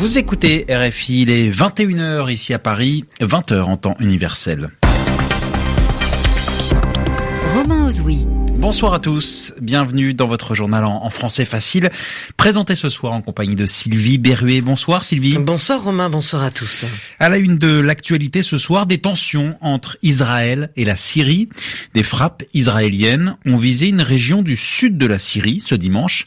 Vous écoutez RFI, il est 21h ici à Paris, 20h en temps universel. Romain Ozoui. Bonsoir à tous, bienvenue dans votre journal en, français facile, présenté ce soir en compagnie de Sylvie Berruet. Bonsoir Sylvie. Bonsoir Romain, bonsoir à tous. À la une de l'actualité ce soir, des tensions entre Israël et la Syrie. Des frappes israéliennes ont visé une région du sud de la Syrie ce dimanche.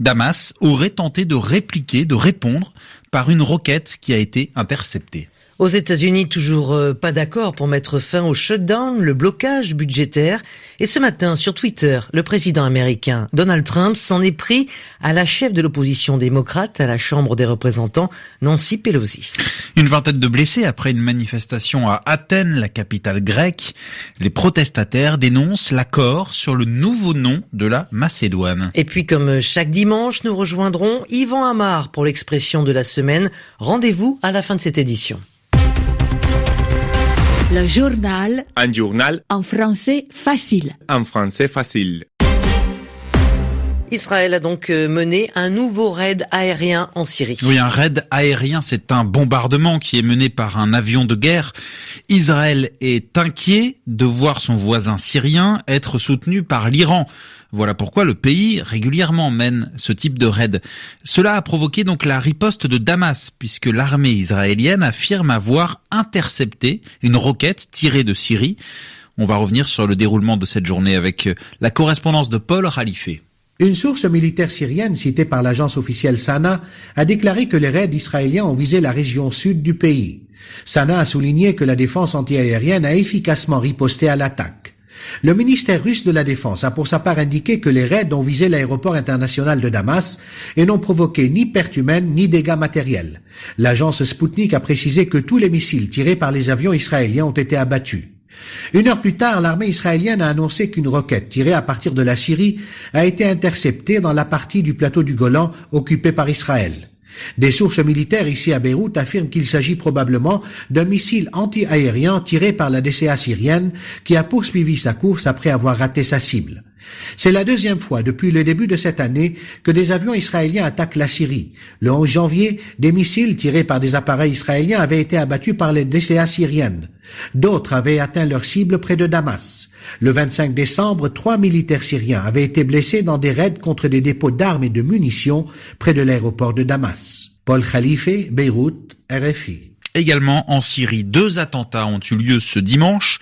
Damas aurait tenté de répliquer, de répondre par une roquette qui a été interceptée. Aux États-Unis, toujours euh, pas d'accord pour mettre fin au shutdown, le blocage budgétaire. Et ce matin, sur Twitter, le président américain Donald Trump s'en est pris à la chef de l'opposition démocrate à la Chambre des représentants, Nancy Pelosi. Une vingtaine de blessés après une manifestation à Athènes, la capitale grecque. Les protestataires dénoncent l'accord sur le nouveau nom de la Macédoine. Et puis, comme chaque dimanche, nous rejoindrons Yvan Amar pour l'expression de la semaine. Rendez-vous à la fin de cette édition. Le journal. Un journal. En français facile. En français facile. Israël a donc euh, mené un nouveau raid aérien en Syrie. Oui, un raid aérien, c'est un bombardement qui est mené par un avion de guerre. Israël est inquiet de voir son voisin syrien être soutenu par l'Iran. Voilà pourquoi le pays régulièrement mène ce type de raid. Cela a provoqué donc la riposte de Damas, puisque l'armée israélienne affirme avoir intercepté une roquette tirée de Syrie. On va revenir sur le déroulement de cette journée avec la correspondance de Paul Khalife. Une source militaire syrienne citée par l'agence officielle Sana a déclaré que les raids israéliens ont visé la région sud du pays. Sana a souligné que la défense antiaérienne a efficacement riposté à l'attaque. Le ministère russe de la Défense a pour sa part indiqué que les raids ont visé l'aéroport international de Damas et n'ont provoqué ni perte humaine ni dégâts matériels. L'agence Sputnik a précisé que tous les missiles tirés par les avions israéliens ont été abattus. Une heure plus tard, l'armée israélienne a annoncé qu'une roquette tirée à partir de la Syrie a été interceptée dans la partie du plateau du Golan occupée par Israël. Des sources militaires ici à Beyrouth affirment qu'il s'agit probablement d'un missile anti-aérien tiré par la DCA syrienne qui a poursuivi sa course après avoir raté sa cible. C'est la deuxième fois depuis le début de cette année que des avions israéliens attaquent la Syrie. Le 11 janvier, des missiles tirés par des appareils israéliens avaient été abattus par les DCA syriennes. D'autres avaient atteint leur cible près de Damas. Le 25 décembre, trois militaires syriens avaient été blessés dans des raids contre des dépôts d'armes et de munitions près de l'aéroport de Damas. Paul Khalife, Beyrouth, RFI. Également en Syrie, deux attentats ont eu lieu ce dimanche.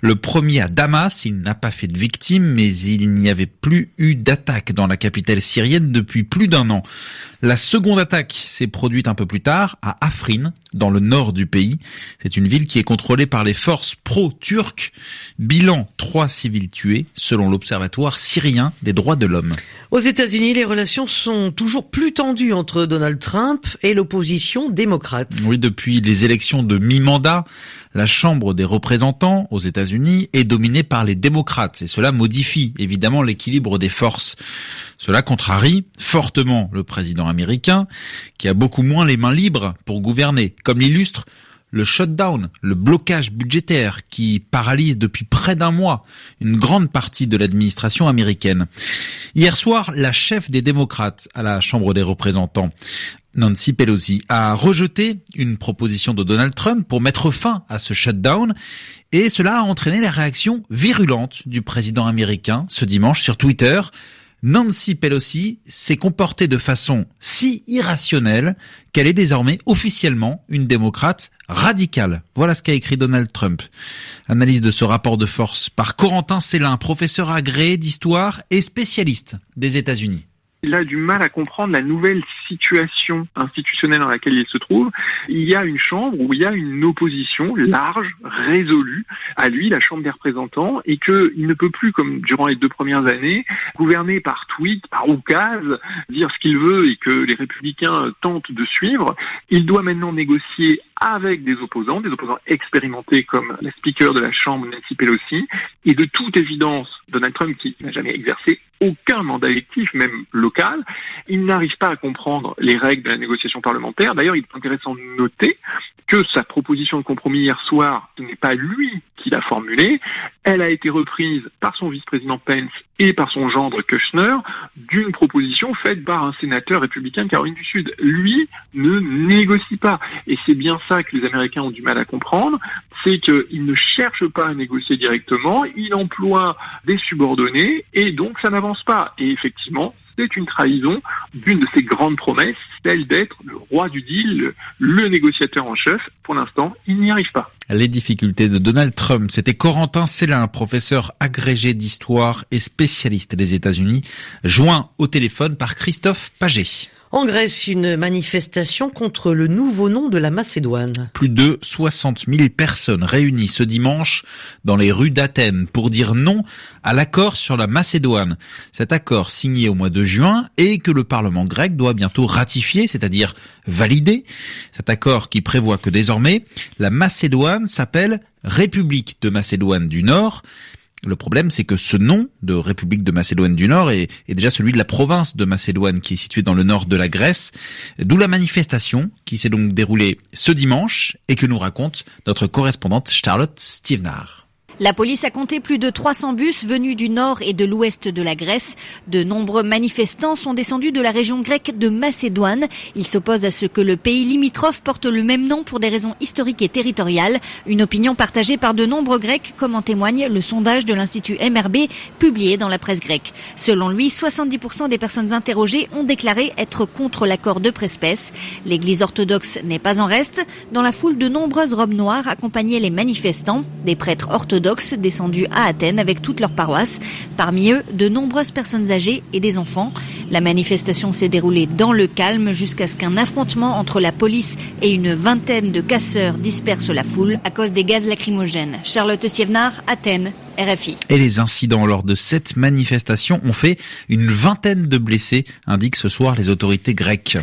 Le premier à Damas, il n'a pas fait de victimes, mais il n'y avait plus eu d'attaque dans la capitale syrienne depuis plus d'un an. La seconde attaque s'est produite un peu plus tard à Afrin, dans le nord du pays. C'est une ville qui est contrôlée par les forces pro-turques. Bilan, trois civils tués, selon l'Observatoire syrien des droits de l'homme. Aux États-Unis, les relations sont toujours plus tendues entre Donald Trump et l'opposition démocrate. Oui, depuis les élections de mi-mandat, la Chambre des représentants aux États-Unis est dominée par les démocrates et cela modifie évidemment l'équilibre des forces. Cela contrarie fortement le président américain qui a beaucoup moins les mains libres pour gouverner, comme l'illustre le shutdown, le blocage budgétaire qui paralyse depuis près d'un mois une grande partie de l'administration américaine. Hier soir, la chef des démocrates à la Chambre des représentants Nancy Pelosi a rejeté une proposition de Donald Trump pour mettre fin à ce shutdown et cela a entraîné la réaction virulente du président américain ce dimanche sur Twitter. Nancy Pelosi s'est comportée de façon si irrationnelle qu'elle est désormais officiellement une démocrate radicale. Voilà ce qu'a écrit Donald Trump. Analyse de ce rapport de force par Corentin Célin, professeur agréé d'histoire et spécialiste des États-Unis il a du mal à comprendre la nouvelle situation institutionnelle dans laquelle il se trouve. Il y a une chambre où il y a une opposition large, résolue à lui, la Chambre des représentants, et qu'il ne peut plus, comme durant les deux premières années, gouverner par tweet, par oukase, dire ce qu'il veut et que les républicains tentent de suivre. Il doit maintenant négocier avec des opposants, des opposants expérimentés comme la speaker de la Chambre, Nancy Pelosi, et de toute évidence, Donald Trump, qui n'a jamais exercé aucun mandat électif, même local, il n'arrive pas à comprendre les règles de la négociation parlementaire. D'ailleurs, il est intéressant de noter que sa proposition de compromis hier soir, ce n'est pas lui qui l'a formulée, elle a été reprise par son vice-président Pence et par son gendre Kushner d'une proposition faite par un sénateur républicain de Caroline du Sud. Lui ne négocie pas. Et c'est bien ça que les Américains ont du mal à comprendre, c'est qu'il ne cherche pas à négocier directement, il emploie des subordonnés et donc ça n'avance pas. Et effectivement, c'est une trahison d'une de ses grandes promesses, celle d'être le roi du deal, le négociateur en chef. Pour l'instant, il n'y arrive pas. Les difficultés de Donald Trump, c'était Corentin Célin, professeur agrégé d'histoire et spécialiste des États-Unis, joint au téléphone par Christophe Paget. En Grèce, une manifestation contre le nouveau nom de la Macédoine. Plus de 60 000 personnes réunies ce dimanche dans les rues d'Athènes pour dire non à l'accord sur la Macédoine. Cet accord signé au mois de juin et que le Parlement grec doit bientôt ratifier, c'est-à-dire valider. Cet accord qui prévoit que désormais la Macédoine s'appelle République de Macédoine du Nord le problème, c'est que ce nom de République de Macédoine du Nord est, déjà celui de la province de Macédoine qui est située dans le nord de la Grèce, d'où la manifestation qui s'est donc déroulée ce dimanche et que nous raconte notre correspondante Charlotte Stevenard. La police a compté plus de 300 bus venus du nord et de l'ouest de la Grèce. De nombreux manifestants sont descendus de la région grecque de Macédoine. Ils s'opposent à ce que le pays limitrophe porte le même nom pour des raisons historiques et territoriales. Une opinion partagée par de nombreux Grecs, comme en témoigne le sondage de l'Institut MRB publié dans la presse grecque. Selon lui, 70% des personnes interrogées ont déclaré être contre l'accord de Prespès. L'église orthodoxe n'est pas en reste. Dans la foule, de nombreuses robes noires accompagnaient les manifestants. Des prêtres orthodoxes descendus à Athènes avec toute leur paroisse. Parmi eux, de nombreuses personnes âgées et des enfants. La manifestation s'est déroulée dans le calme jusqu'à ce qu'un affrontement entre la police et une vingtaine de casseurs disperse la foule à cause des gaz lacrymogènes. Charlotte Sievnar, Athènes. RFI. Et les incidents lors de cette manifestation ont fait une vingtaine de blessés, indiquent ce soir les autorités grecques.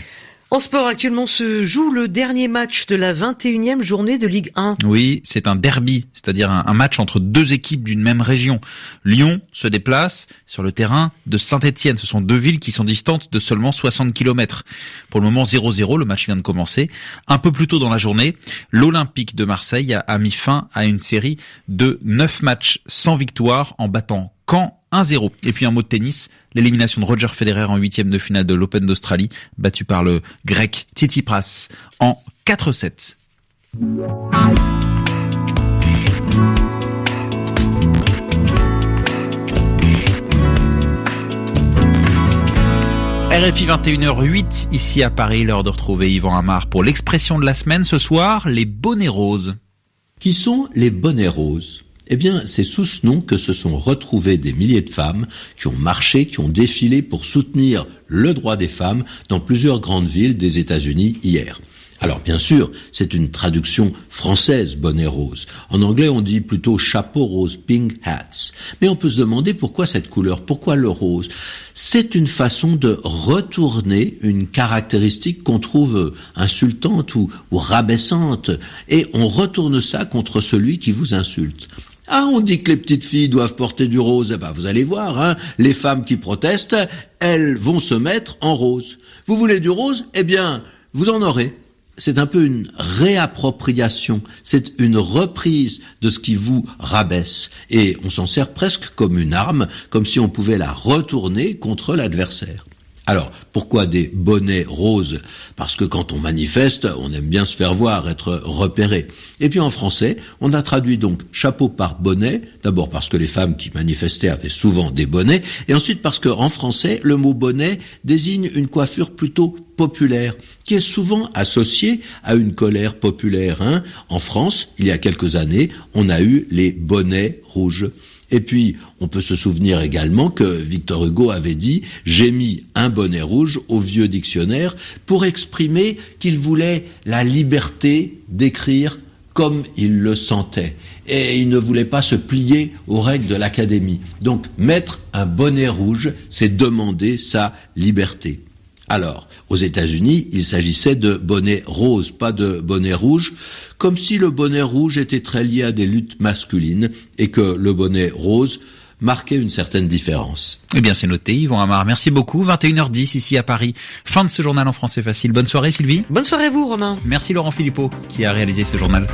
En sport, actuellement se joue le dernier match de la 21e journée de Ligue 1. Oui, c'est un derby, c'est-à-dire un, match entre deux équipes d'une même région. Lyon se déplace sur le terrain de Saint-Etienne. Ce sont deux villes qui sont distantes de seulement 60 km. Pour le moment 0-0, le match vient de commencer. Un peu plus tôt dans la journée, l'Olympique de Marseille a, a mis fin à une série de 9 matchs sans victoire en battant Caen 1-0. Et puis un mot de tennis, l'élimination de Roger Federer en huitième de finale de l'Open d'Australie, battu par le grec Tsitsipas en 4-7. RFI 21h08, ici à Paris, l'heure de retrouver Yvan Amar pour l'expression de la semaine ce soir, les bonnets roses. Qui sont les bonnets roses? Eh bien, c'est sous ce nom que se sont retrouvées des milliers de femmes qui ont marché, qui ont défilé pour soutenir le droit des femmes dans plusieurs grandes villes des États-Unis hier. Alors bien sûr, c'est une traduction française, bonnet rose. En anglais, on dit plutôt chapeau rose, pink hats. Mais on peut se demander pourquoi cette couleur, pourquoi le rose? C'est une façon de retourner une caractéristique qu'on trouve insultante ou, ou rabaissante, et on retourne ça contre celui qui vous insulte. Ah, on dit que les petites filles doivent porter du rose. Eh ben, vous allez voir, hein, les femmes qui protestent, elles vont se mettre en rose. Vous voulez du rose? Eh bien, vous en aurez. C'est un peu une réappropriation, c'est une reprise de ce qui vous rabaisse. Et on s'en sert presque comme une arme, comme si on pouvait la retourner contre l'adversaire. Alors, pourquoi des bonnets roses? Parce que quand on manifeste, on aime bien se faire voir, être repéré. Et puis en français, on a traduit donc chapeau par bonnet, d'abord parce que les femmes qui manifestaient avaient souvent des bonnets, et ensuite parce qu'en français, le mot bonnet désigne une coiffure plutôt populaire, qui est souvent associée à une colère populaire. Hein. en France, il y a quelques années, on a eu les bonnets rouges. Et puis, on peut se souvenir également que Victor Hugo avait dit J'ai mis un bonnet rouge au vieux dictionnaire pour exprimer qu'il voulait la liberté d'écrire comme il le sentait. Et il ne voulait pas se plier aux règles de l'académie. Donc, mettre un bonnet rouge, c'est demander sa liberté. Alors, aux États-Unis, il s'agissait de bonnet rose, pas de bonnet rouge, comme si le bonnet rouge était très lié à des luttes masculines et que le bonnet rose marquait une certaine différence. Eh bien, c'est noté, Yvon Amar. Merci beaucoup. 21h10 ici à Paris. Fin de ce journal en français facile. Bonne soirée, Sylvie. Bonne soirée vous, Romain. Merci, Laurent Philippot, qui a réalisé ce journal.